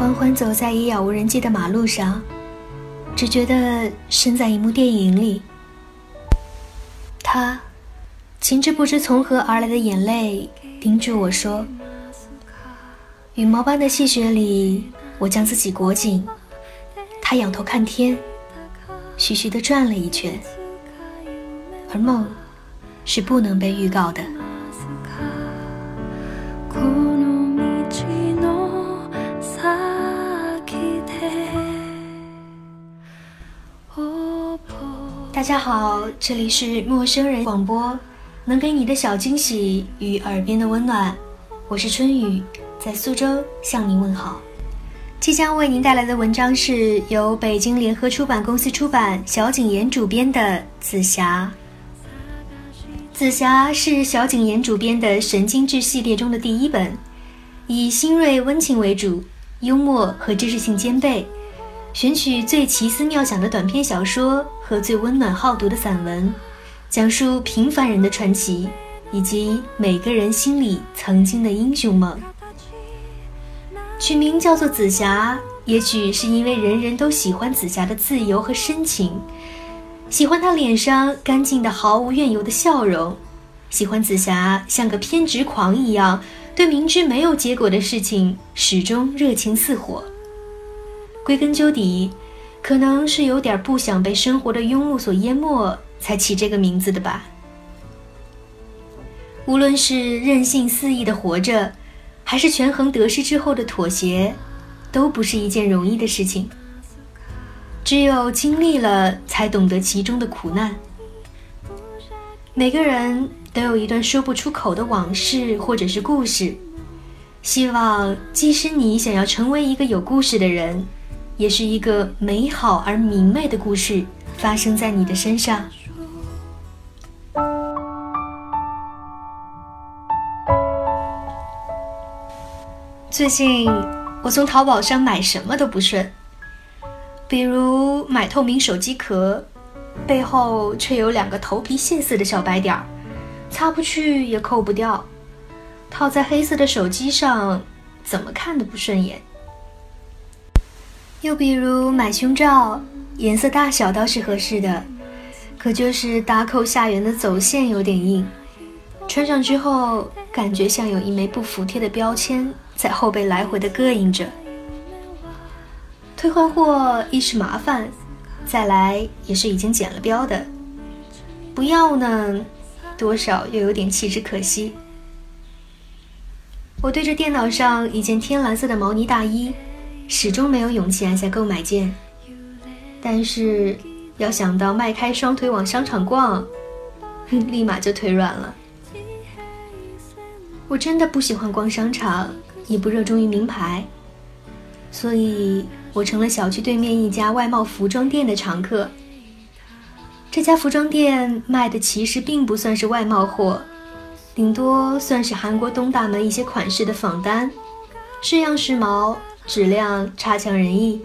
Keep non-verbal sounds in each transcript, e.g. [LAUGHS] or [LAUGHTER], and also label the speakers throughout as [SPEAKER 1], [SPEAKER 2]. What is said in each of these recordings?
[SPEAKER 1] 缓缓走在已杳无人迹的马路上，只觉得身在一幕电影里。他，噙着不知从何而来的眼泪，叮嘱我说：“羽毛般的细雪里，我将自己裹紧。”他仰头看天，徐徐地转了一圈。而梦，是不能被预告的。好，这里是陌生人广播，能给你的小惊喜与耳边的温暖，我是春雨，在苏州向您问好。即将为您带来的文章是由北京联合出版公司出版、小景言主编的《紫霞》。《紫霞》是小景言主编的神经质系列中的第一本，以新锐温情为主，幽默和知识性兼备，选取最奇思妙想的短篇小说和最温暖好读的散文，讲述平凡人的传奇，以及每个人心里曾经的英雄梦。取名叫做紫霞，也许是因为人人都喜欢紫霞的自由和深情，喜欢她脸上干净的毫无怨尤的笑容，喜欢紫霞像个偏执狂一样，对明知没有结果的事情始终热情似火。归根究底，可能是有点不想被生活的庸碌所淹没，才起这个名字的吧。无论是任性肆意的活着。还是权衡得失之后的妥协，都不是一件容易的事情。只有经历了，才懂得其中的苦难。每个人都有一段说不出口的往事或者是故事，希望即使你想要成为一个有故事的人，也是一个美好而明媚的故事发生在你的身上。最近我从淘宝上买什么都不顺，比如买透明手机壳，背后却有两个头皮屑似的小白点儿，擦不去也抠不掉；套在黑色的手机上，怎么看都不顺眼。又比如买胸罩，颜色大小倒是合适的，可就是搭扣下缘的走线有点硬，穿上之后感觉像有一枚不服帖的标签。在后背来回的膈应着，退换货一是麻烦，再来也是已经剪了标的，不要呢，多少又有点弃之可惜。我对着电脑上一件天蓝色的毛呢大衣，始终没有勇气按下购买键，但是要想到迈开双腿往商场逛，[LAUGHS] 立马就腿软了。我真的不喜欢逛商场。也不热衷于名牌，所以我成了小区对面一家外贸服装店的常客。这家服装店卖的其实并不算是外贸货，顶多算是韩国东大门一些款式的仿单，式样时髦，质量差强人意，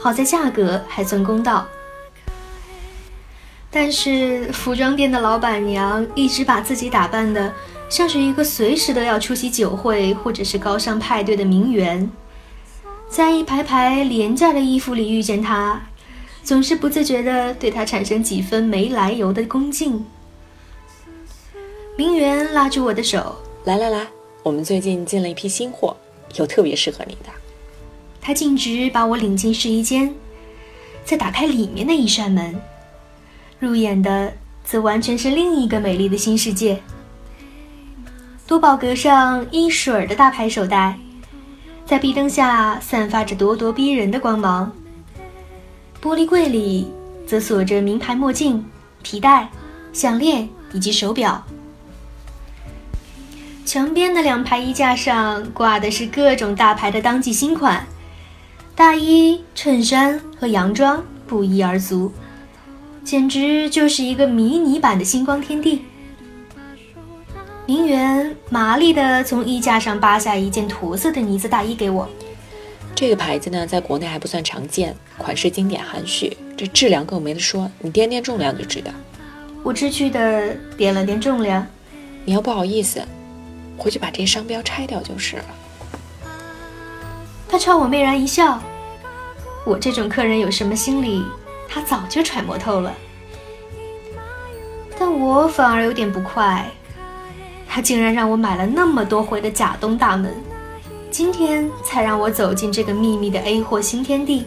[SPEAKER 1] 好在价格还算公道。但是服装店的老板娘一直把自己打扮的。像是一个随时都要出席酒会或者是高尚派对的名媛，在一排排廉价的衣服里遇见他，总是不自觉地对他产生几分没来由的恭敬。名媛拉住我的手，
[SPEAKER 2] 来来来，我们最近进了一批新货，有特别适合你的。
[SPEAKER 1] 他径直把我领进试衣间，再打开里面的一扇门，入眼的则完全是另一个美丽的新世界。多宝格上一水儿的大牌手袋，在壁灯下散发着咄咄逼人的光芒。玻璃柜里则锁着名牌墨镜、皮带、项链以及手表。墙边的两排衣架上挂的是各种大牌的当季新款，大衣、衬衫和洋装不一而足，简直就是一个迷你版的星光天地。名媛麻利地从衣架上扒下一件驼色的呢子大衣给我。
[SPEAKER 2] 这个牌子呢，在国内还不算常见，款式经典含蓄，这质量更没得说。你掂掂重量就知道。
[SPEAKER 1] 我知趣的掂了掂重量。
[SPEAKER 2] 你要不好意思，回去把这商标拆掉就是了。
[SPEAKER 1] 他朝我媚然一笑。我这种客人有什么心理，他早就揣摩透了。但我反而有点不快，他竟然让我买了那么多回的假东大门，今天才让我走进这个秘密的 A 货新天地。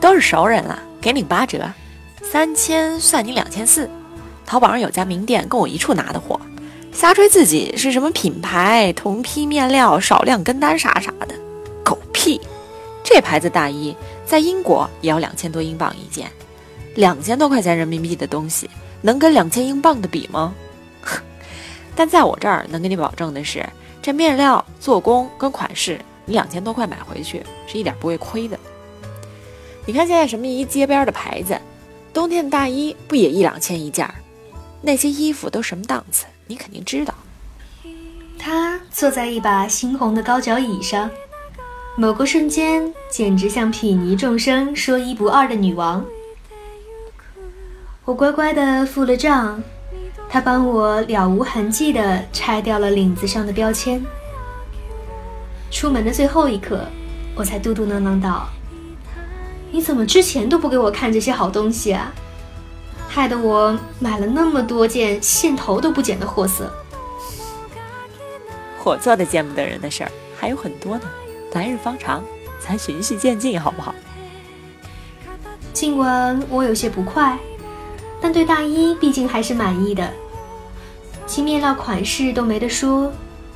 [SPEAKER 2] 都是熟人了，给你八折，三千算你两千四。淘宝上有家名店，跟我一处拿的货，瞎吹自己是什么品牌，同批面料，少量跟单啥啥的，屁！这牌子大衣在英国也要两千多英镑一件，两千多块钱人民币的东西。能跟两千英镑的比吗？[LAUGHS] 但在我这儿能给你保证的是，这面料、做工跟款式，你两千多块买回去是一点不会亏的。你看现在什么一街边的牌子，冬天的大衣不也一两千一件？那些衣服都什么档次？你肯定知道。
[SPEAKER 1] 他坐在一把猩红的高脚椅上，某个瞬间简直像睥睨众生、说一不二的女王。我乖乖的付了账，他帮我了无痕迹的拆掉了领子上的标签。出门的最后一刻，我才嘟嘟囔囔道：“你怎么之前都不给我看这些好东西啊？害得我买了那么多件线头都不剪的货色。”
[SPEAKER 2] 我做的见不得人的事儿还有很多呢，来日方长，咱循序渐进，好不好？
[SPEAKER 1] 尽管我有些不快。但对大衣毕竟还是满意的，其面料款式都没得说，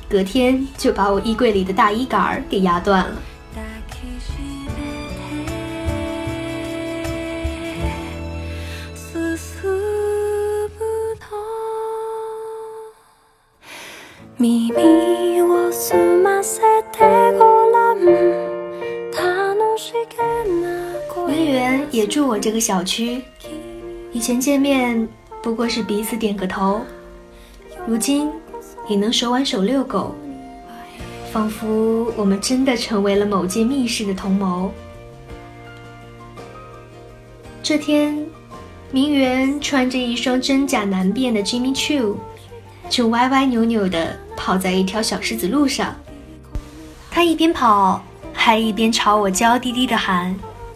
[SPEAKER 1] 隔天就把我衣柜里的大衣杆儿给压断了。文员也住我这个小区。以前见面不过是彼此点个头，如今也能手挽手遛狗，仿佛我们真的成为了某间密室的同谋。这天，明媛穿着一双真假难辨的 Jimmy Choo，就歪歪扭扭地跑在一条小石子路上。他一边跑，还一边朝我娇滴滴地喊：“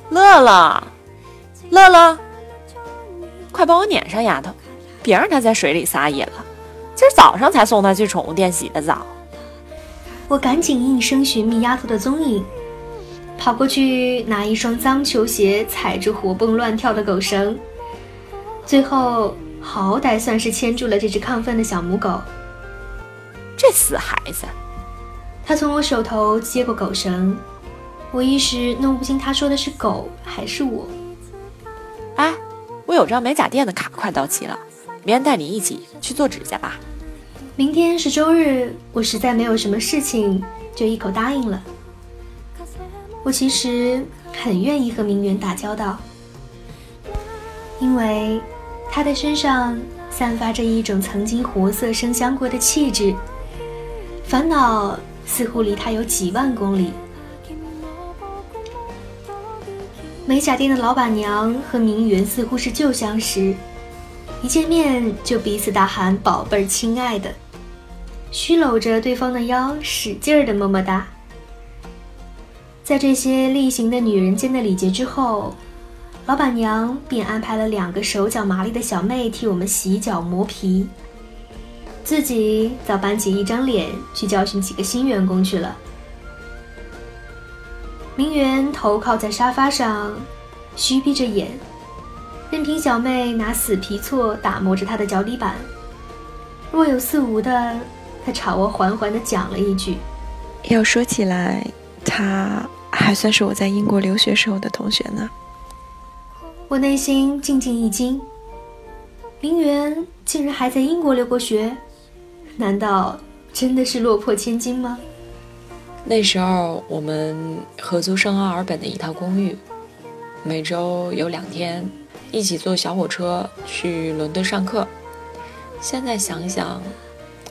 [SPEAKER 2] 乐乐，乐乐。”快帮我撵上丫头，别让她在水里撒野了。今儿早上才送她去宠物店洗的澡。
[SPEAKER 1] 我赶紧应声寻觅丫头的踪影，跑过去拿一双脏球鞋踩住活蹦乱跳的狗绳，最后好歹算是牵住了这只亢奋的小母狗。
[SPEAKER 2] 这死孩子！
[SPEAKER 1] 他从我手头接过狗绳，我一时弄不清他说的是狗还是我。
[SPEAKER 2] 有张美甲店的卡快到期了，明天带你一起去做指甲吧。
[SPEAKER 1] 明天是周日，我实在没有什么事情，就一口答应了。我其实很愿意和明媛打交道，因为他的身上散发着一种曾经活色生香过的气质，烦恼似乎离他有几万公里。美甲店的老板娘和明媛似乎是旧相识，一见面就彼此大喊“宝贝儿，亲爱的”，虚搂着对方的腰，使劲儿的么么哒。在这些例行的女人间的礼节之后，老板娘便安排了两个手脚麻利的小妹替我们洗脚磨皮，自己早板起一张脸去教训几个新员工去了。明媛头靠在沙发上，虚闭着眼，任凭小妹拿死皮锉打磨着她的脚底板。若有似无的，她朝我缓缓地讲了一句：“
[SPEAKER 3] 要说起来，他还算是我在英国留学时候的同学呢。”
[SPEAKER 1] 我内心静静一惊，明媛竟然还在英国留过学，难道真的是落魄千金吗？
[SPEAKER 2] 那时候我们合租圣奥尔本的一套公寓，每周有两天一起坐小火车去伦敦上课。现在想想，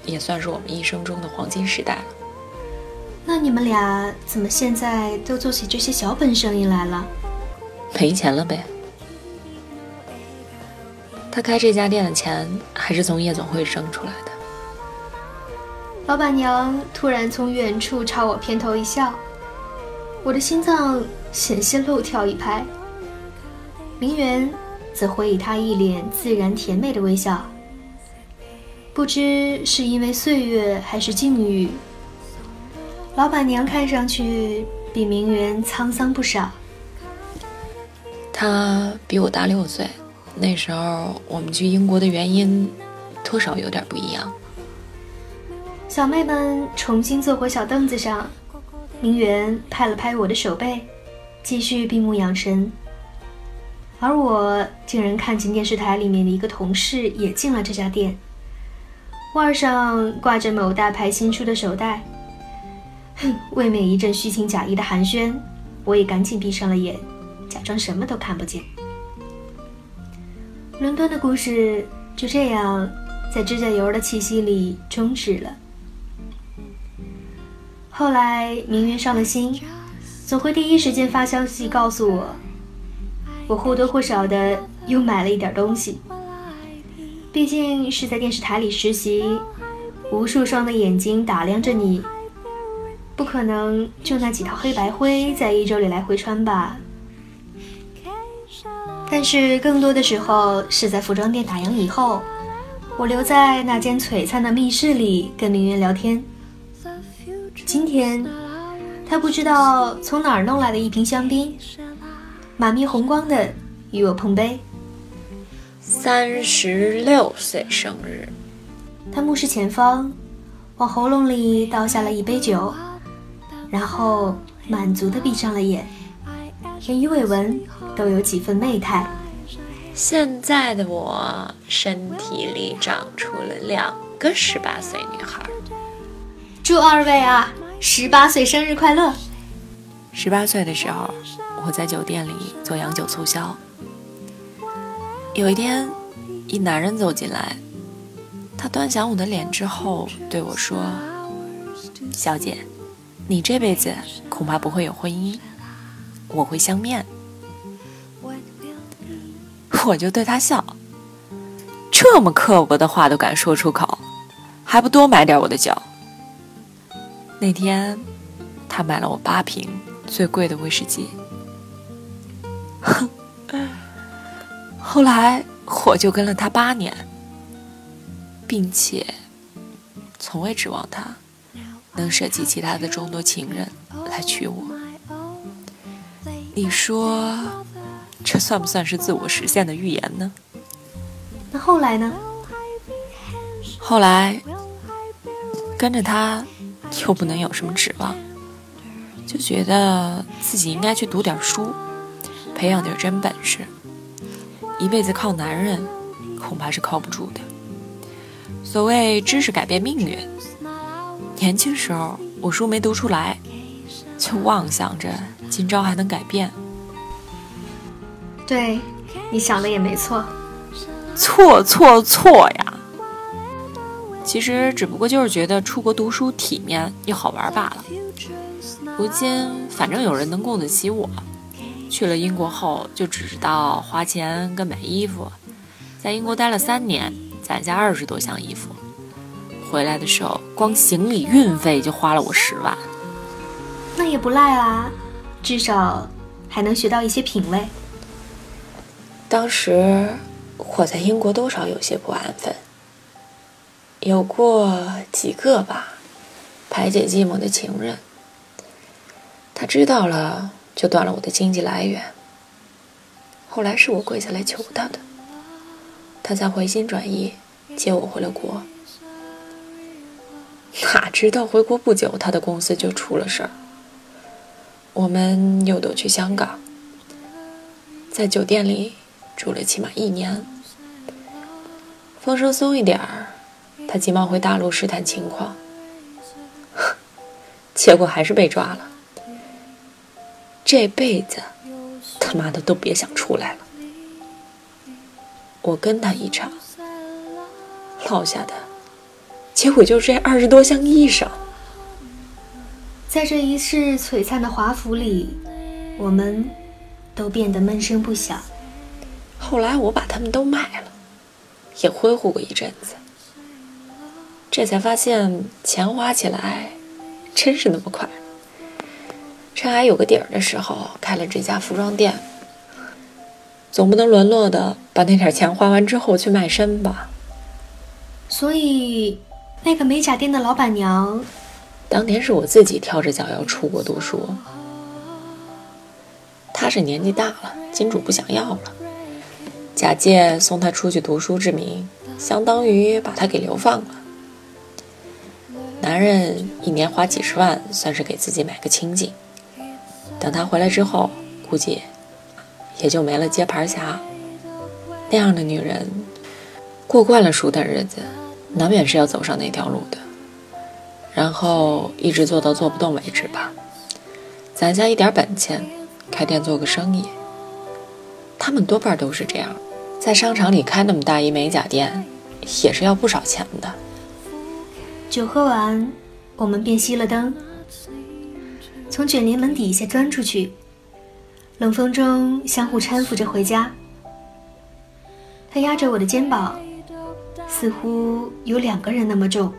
[SPEAKER 2] 也算是我们一生中的黄金时代了。
[SPEAKER 1] 那你们俩怎么现在都做起这些小本生意来了？
[SPEAKER 2] 赔钱了呗。他开这家店的钱还是从夜总会挣出来的。
[SPEAKER 1] 老板娘突然从远处朝我偏头一笑，我的心脏险些漏跳一拍。明媛则回以她一脸自然甜美的微笑。不知是因为岁月还是境遇，老板娘看上去比明媛沧桑不少。
[SPEAKER 2] 她比我大六岁，那时候我们去英国的原因多少有点不一样。
[SPEAKER 1] 小妹们重新坐回小凳子上，明媛拍了拍我的手背，继续闭目养神。而我竟然看见电视台里面的一个同事也进了这家店。腕上挂着某大牌新出的手袋，哼，未免一阵虚情假意的寒暄，我也赶紧闭上了眼，假装什么都看不见。伦敦的故事就这样在指甲油的气息里终止了。后来明媛上了心，总会第一时间发消息告诉我，我或多或少的又买了一点东西。毕竟是在电视台里实习，无数双的眼睛打量着你，不可能就那几套黑白灰在一周里来回穿吧？但是更多的时候是在服装店打烊以后，我留在那间璀璨的密室里跟明媛聊天。今天，他不知道从哪儿弄来的一瓶香槟，满面红光的与我碰杯。
[SPEAKER 2] 三十六岁生日，
[SPEAKER 1] 他目视前方，往喉咙里倒下了一杯酒，然后满足的闭上了眼，连鱼尾纹都有几分媚态。
[SPEAKER 2] 现在的我身体里长出了两个十八岁女孩。
[SPEAKER 1] 祝二位啊，十八岁生日快乐！
[SPEAKER 2] 十八岁的时候，我在酒店里做洋酒促销。有一天，一男人走进来，他端详我的脸之后对我说：“小姐，你这辈子恐怕不会有婚姻，我会相面。” [LAUGHS] 我就对他笑，这么刻薄的话都敢说出口，还不多买点我的酒？那天，他买了我八瓶最贵的威士忌。哼。[LAUGHS] 后来我就跟了他八年，并且从未指望他能舍弃其他的众多情人来娶我。你说这算不算是自我实现的预言呢？
[SPEAKER 1] 那后来呢？
[SPEAKER 2] 后来跟着他又不能有什么指望，就觉得自己应该去读点书，培养点真本事。一辈子靠男人，恐怕是靠不住的。所谓知识改变命运，年轻时候我书没读出来，就妄想着今朝还能改变。
[SPEAKER 1] 对，你想的也没错，
[SPEAKER 2] 错错错呀！其实只不过就是觉得出国读书体面又好玩罢了。如今反正有人能供得起我。去了英国后，就只知道花钱跟买衣服，在英国待了三年，攒下二十多箱衣服，回来的时候光行李运费就花了我十万。
[SPEAKER 1] 那也不赖啊，至少还能学到一些品味。
[SPEAKER 2] 当时我在英国多少有些不安分，有过几个吧，排解寂寞的情人。他知道了。就断了我的经济来源。后来是我跪下来求他的，他才回心转意接我回了国。哪知道回国不久，他的公司就出了事儿，我们又都去香港，在酒店里住了起码一年。风声松一点儿，他急忙回大陆试探情况，[LAUGHS] 结果还是被抓了。这辈子，他妈的都别想出来了！我跟他一场，落下的结果就是这二十多箱衣裳。
[SPEAKER 1] 在这一世璀璨的华服里，我们都变得闷声不响。
[SPEAKER 2] 后来我把他们都卖了，也挥霍过一阵子，这才发现钱花起来真是那么快。趁还有个底儿的时候，开了这家服装店。总不能沦落的把那点钱花完之后去卖身吧？
[SPEAKER 1] 所以，那个美甲店的老板娘，
[SPEAKER 2] 当年是我自己挑着脚要出国读书。她是年纪大了，金主不想要了，假借送她出去读书之名，相当于把她给流放了。男人一年花几十万，算是给自己买个清净。等他回来之后，估计也就没了接盘侠。那样的女人，过惯了舒坦日子，难免是要走上那条路的。然后一直做到做不动为止吧，攒下一点本钱，开店做个生意。他们多半都是这样，在商场里开那么大一美甲店，也是要不少钱的。
[SPEAKER 1] 酒喝完，我们便熄了灯，从卷帘门底下钻出去，冷风中相互搀扶着回家。他压着我的肩膀，似乎有两个人那么重。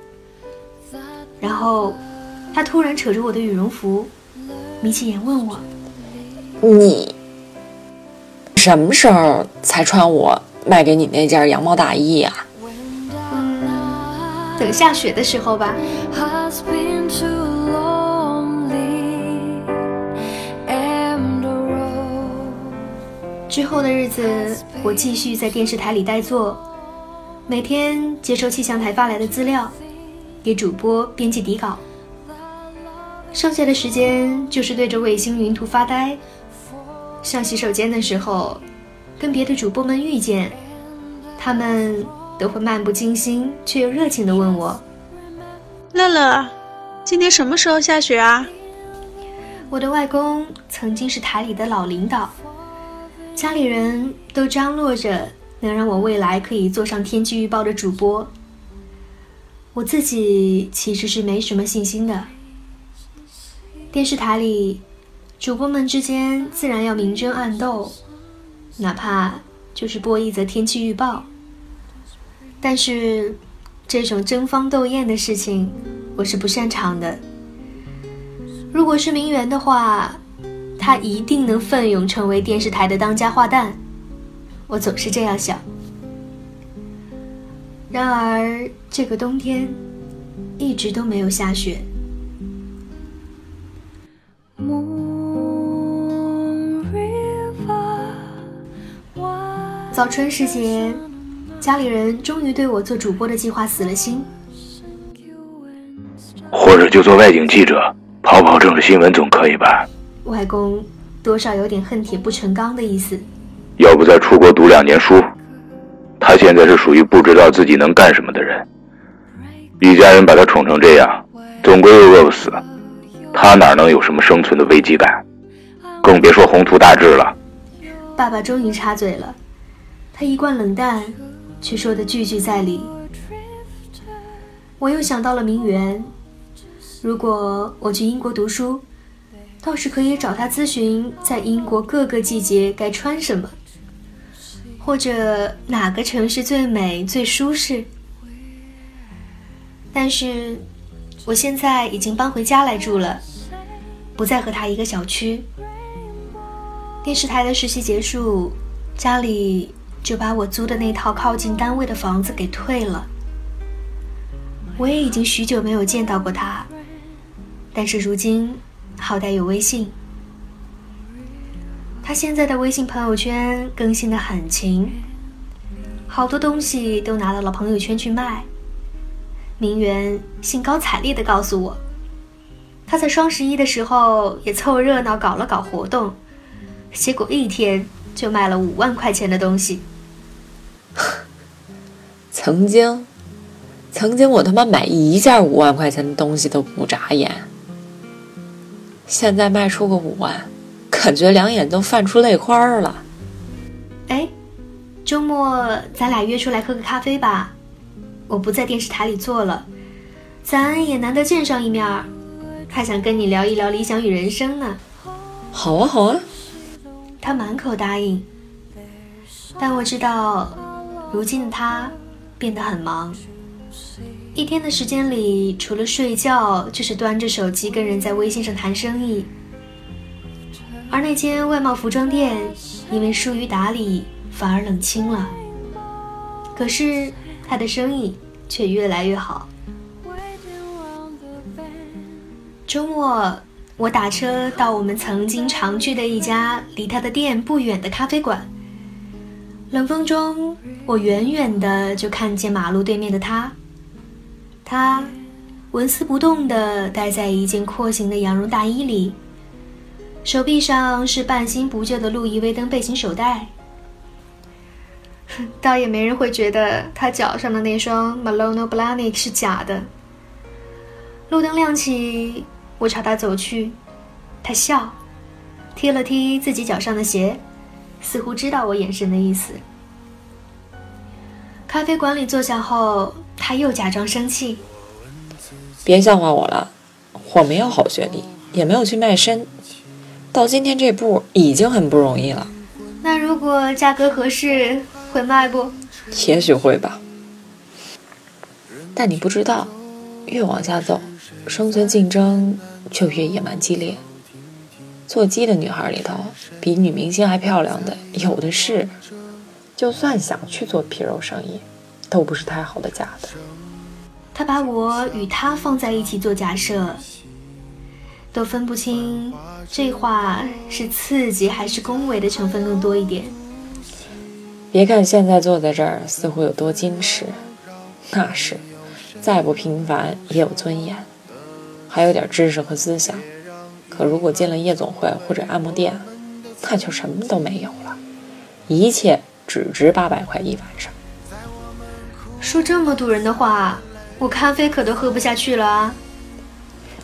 [SPEAKER 1] 然后，他突然扯着我的羽绒服，眯起眼问我：“
[SPEAKER 2] 你什么时候才穿我卖给你那件羊毛大衣呀？”
[SPEAKER 1] 等下雪的时候吧。之后的日子，我继续在电视台里待坐，每天接收气象台发来的资料，给主播编辑底稿。剩下的时间就是对着卫星云图发呆。上洗手间的时候，跟别的主播们遇见，他们。都会漫不经心却又热情地问我：“
[SPEAKER 4] 乐乐，今天什么时候下雪啊？”
[SPEAKER 1] 我的外公曾经是台里的老领导，家里人都张罗着能让我未来可以做上天气预报的主播。我自己其实是没什么信心的。电视台里，主播们之间自然要明争暗斗，哪怕就是播一则天气预报。但是，这种争芳斗艳的事情，我是不擅长的。如果是名媛的话，她一定能奋勇成为电视台的当家花旦。我总是这样想。然而，这个冬天一直都没有下雪。早春时节。家里人终于对我做主播的计划死了心，
[SPEAKER 5] 或者就做外景记者，跑跑政治新闻总可以吧？
[SPEAKER 1] 外公多少有点恨铁不成钢的意思。
[SPEAKER 5] 要不再出国读两年书？他现在是属于不知道自己能干什么的人，一家人把他宠成这样，总归又饿不死，他哪能有什么生存的危机感？更别说宏图大志了。
[SPEAKER 1] 爸爸终于插嘴了，他一贯冷淡。却说的句句在理。我又想到了名媛，如果我去英国读书，倒是可以找他咨询在英国各个季节该穿什么，或者哪个城市最美最舒适。但是，我现在已经搬回家来住了，不再和他一个小区。电视台的实习结束，家里。就把我租的那套靠近单位的房子给退了。我也已经许久没有见到过他，但是如今好歹有微信。他现在的微信朋友圈更新的很勤，好多东西都拿到了朋友圈去卖。名媛兴高采烈地告诉我，他在双十一的时候也凑热闹搞了搞活动，结果一天。就卖了五万块钱的东西。
[SPEAKER 2] 曾经，曾经我他妈买一件五万块钱的东西都不眨眼。现在卖出个五万，感觉两眼都泛出泪花了。
[SPEAKER 1] 哎，周末咱俩约出来喝个咖啡吧。我不在电视台里做了，咱也难得见上一面，还想跟你聊一聊理想与人生呢。
[SPEAKER 2] 好啊，好啊。
[SPEAKER 1] 他满口答应，但我知道，如今的他变得很忙。一天的时间里，除了睡觉，就是端着手机跟人在微信上谈生意。而那间外贸服装店因为疏于打理，反而冷清了。可是他的生意却越来越好。周末，我打车到我们曾经常去的一家离他的店不远的咖啡馆。冷风中，我远远的就看见马路对面的他。他纹丝不动的待在一件廓形的羊绒大衣里，手臂上是半新不旧的路易威登背心手袋。[LAUGHS] 倒也没人会觉得他脚上的那双 Malone b l a n i k 是假的。路灯亮起，我朝他走去，他笑，踢了踢自己脚上的鞋。似乎知道我眼神的意思。咖啡馆里坐下后，他又假装生气：“
[SPEAKER 2] 别笑话我了，我没有好学历，也没有去卖身，到今天这步已经很不容易了。
[SPEAKER 1] 那如果价格合适，会卖不？
[SPEAKER 2] 也许会吧。但你不知道，越往下走，生存竞争就越野蛮激烈。”做鸡的女孩里头，比女明星还漂亮的有的是。就算想去做皮肉生意，都不是太好的假的。
[SPEAKER 1] 他把我与他放在一起做假设，都分不清这话是刺激还是恭维的成分更多一点。
[SPEAKER 2] 别看现在坐在这儿似乎有多矜持，那是再不平凡也有尊严，还有点知识和思想。可如果进了夜总会或者按摩店，那就什么都没有了，一切只值八百块一晚上。
[SPEAKER 1] 说这么堵人的话，我咖啡可都喝不下去了啊！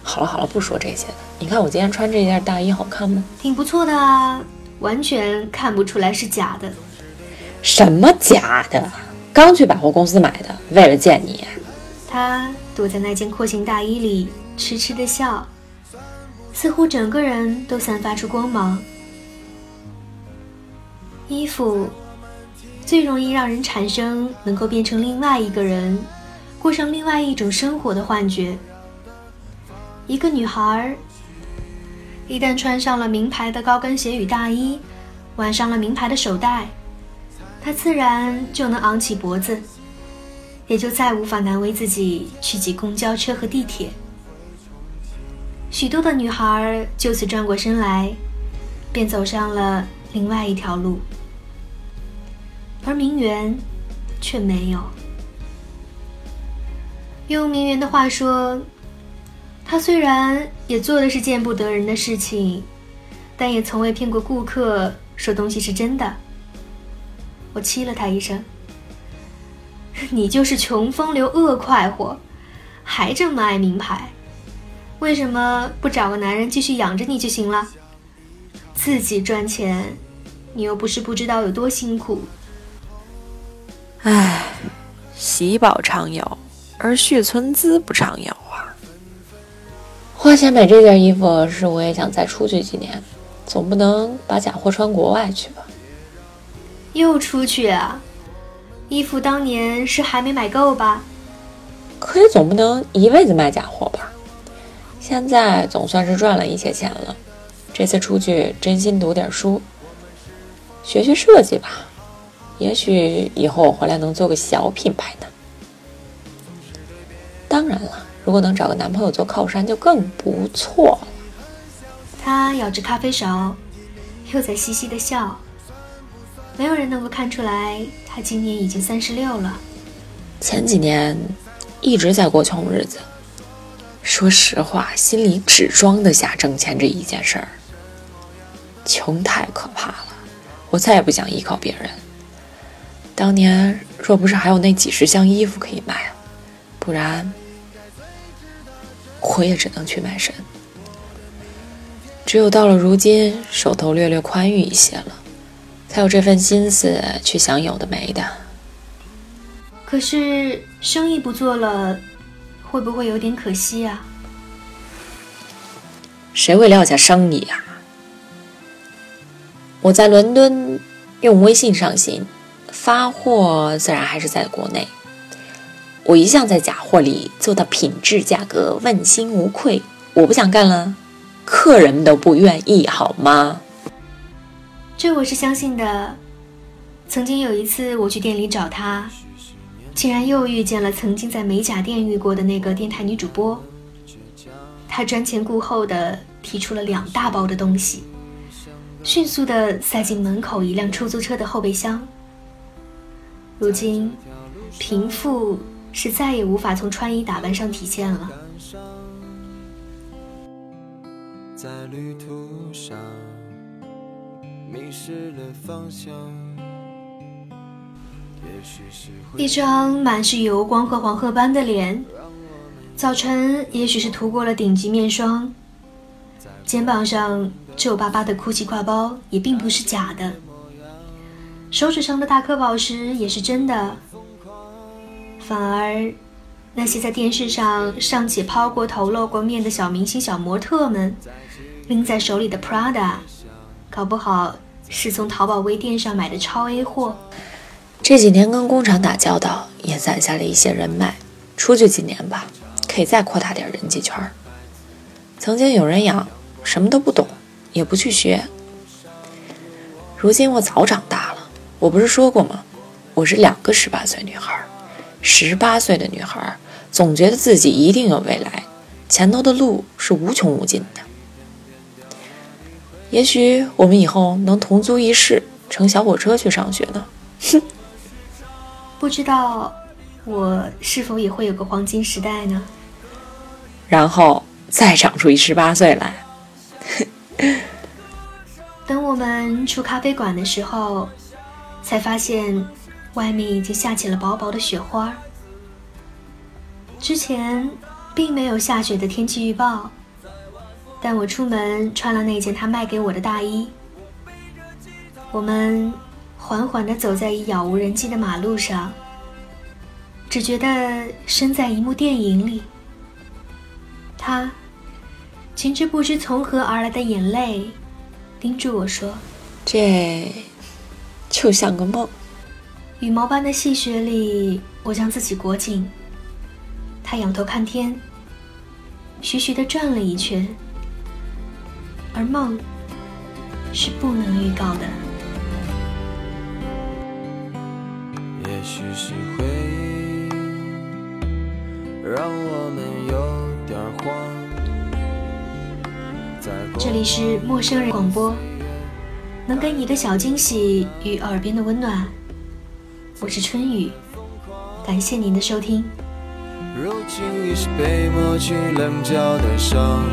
[SPEAKER 2] 好了好了，不说这些了。你看我今天穿这件大衣好看吗？
[SPEAKER 1] 挺不错的啊，完全看不出来是假的。
[SPEAKER 2] 什么假的？刚去百货公司买的，为了见你。
[SPEAKER 1] 他躲在那件廓形大衣里，痴痴的笑。似乎整个人都散发出光芒。衣服最容易让人产生能够变成另外一个人，过上另外一种生活的幻觉。一个女孩一旦穿上了名牌的高跟鞋与大衣，挽上了名牌的手袋，她自然就能昂起脖子，也就再无法难为自己去挤公交车和地铁。许多的女孩就此转过身来，便走上了另外一条路，而名媛却没有。用名媛的话说，她虽然也做的是见不得人的事情，但也从未骗过顾客说东西是真的。我气了她一声：“ [LAUGHS] 你就是穷风流恶快活，还这么爱名牌。”为什么不找个男人继续养着你就行了？自己赚钱，你又不是不知道有多辛苦。
[SPEAKER 2] 唉，喜宝常有，而续存资不常有啊。花钱买这件衣服是我也想再出去几年，总不能把假货穿国外去吧？
[SPEAKER 1] 又出去啊？衣服当年是还没买够吧？
[SPEAKER 2] 可也总不能一辈子卖假货吧？现在总算是赚了一些钱了，这次出去真心读点书，学学设计吧，也许以后我回来能做个小品牌呢。当然了，如果能找个男朋友做靠山就更不错了。
[SPEAKER 1] 他咬着咖啡勺，又在嘻嘻的笑。没有人能够看出来，他今年已经三十六了。
[SPEAKER 2] 前几年一直在过穷日子。说实话，心里只装得下挣钱这一件事儿。穷太可怕了，我再也不想依靠别人。当年若不是还有那几十箱衣服可以卖，不然我也只能去卖身。只有到了如今，手头略略宽裕一些了，才有这份心思去想有的没的。
[SPEAKER 1] 可是生意不做了。会不会有点可惜啊？
[SPEAKER 2] 谁会撂下生意啊？我在伦敦用微信上新，发货自然还是在国内。我一向在假货里做到品质价格问心无愧。我不想干了，客人们都不愿意，好吗？
[SPEAKER 1] 这我是相信的。曾经有一次我去店里找他，竟然又遇见了曾经在美甲店遇过的那个电台女主播。她瞻前顾后的提出了两大包的东西，迅速的塞进门口一辆出租车的后备箱。如今，贫富是再也无法从穿衣打扮上体现了。在旅途上迷失了方向。一张满是油光和黄褐斑的脸，早晨也许是涂过了顶级面霜。肩膀上皱巴巴的 GUCCI 挎包也并不是假的，手指上的大颗宝石也是真的。反而，那些在电视上尚且抛过头、露过面的小明星、小模特们，拎在手里的 Prada，搞不好是从淘宝微店上买的超 A 货。
[SPEAKER 2] 这几年跟工厂打交道，也攒下了一些人脉。出去几年吧，可以再扩大点人际圈。曾经有人养，什么都不懂，也不去学。如今我早长大了，我不是说过吗？我是两个十八岁女孩。十八岁的女孩总觉得自己一定有未来，前头的路是无穷无尽的。也许我们以后能同租一室，乘小火车去上学呢。哼。[LAUGHS]
[SPEAKER 1] 不知道我是否也会有个黄金时代呢？
[SPEAKER 2] 然后再长出一十八岁来。[LAUGHS]
[SPEAKER 1] 等我们出咖啡馆的时候，才发现外面已经下起了薄薄的雪花。之前并没有下雪的天气预报，但我出门穿了那件他卖给我的大衣。我们。缓缓地走在已杳无人迹的马路上，只觉得身在一幕电影里。他噙着不知从何而来的眼泪，叮嘱我说：“
[SPEAKER 2] 这就像个梦。”
[SPEAKER 1] 羽毛般的细雪里，我将自己裹紧。他仰头看天，徐徐地转了一圈。而梦是不能预告的。这里是陌生人广播，能给你的小惊喜与耳边的温暖。我是春雨，感谢您的收听。如今已是被抹去棱角的伤，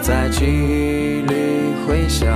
[SPEAKER 1] 在记忆里回响，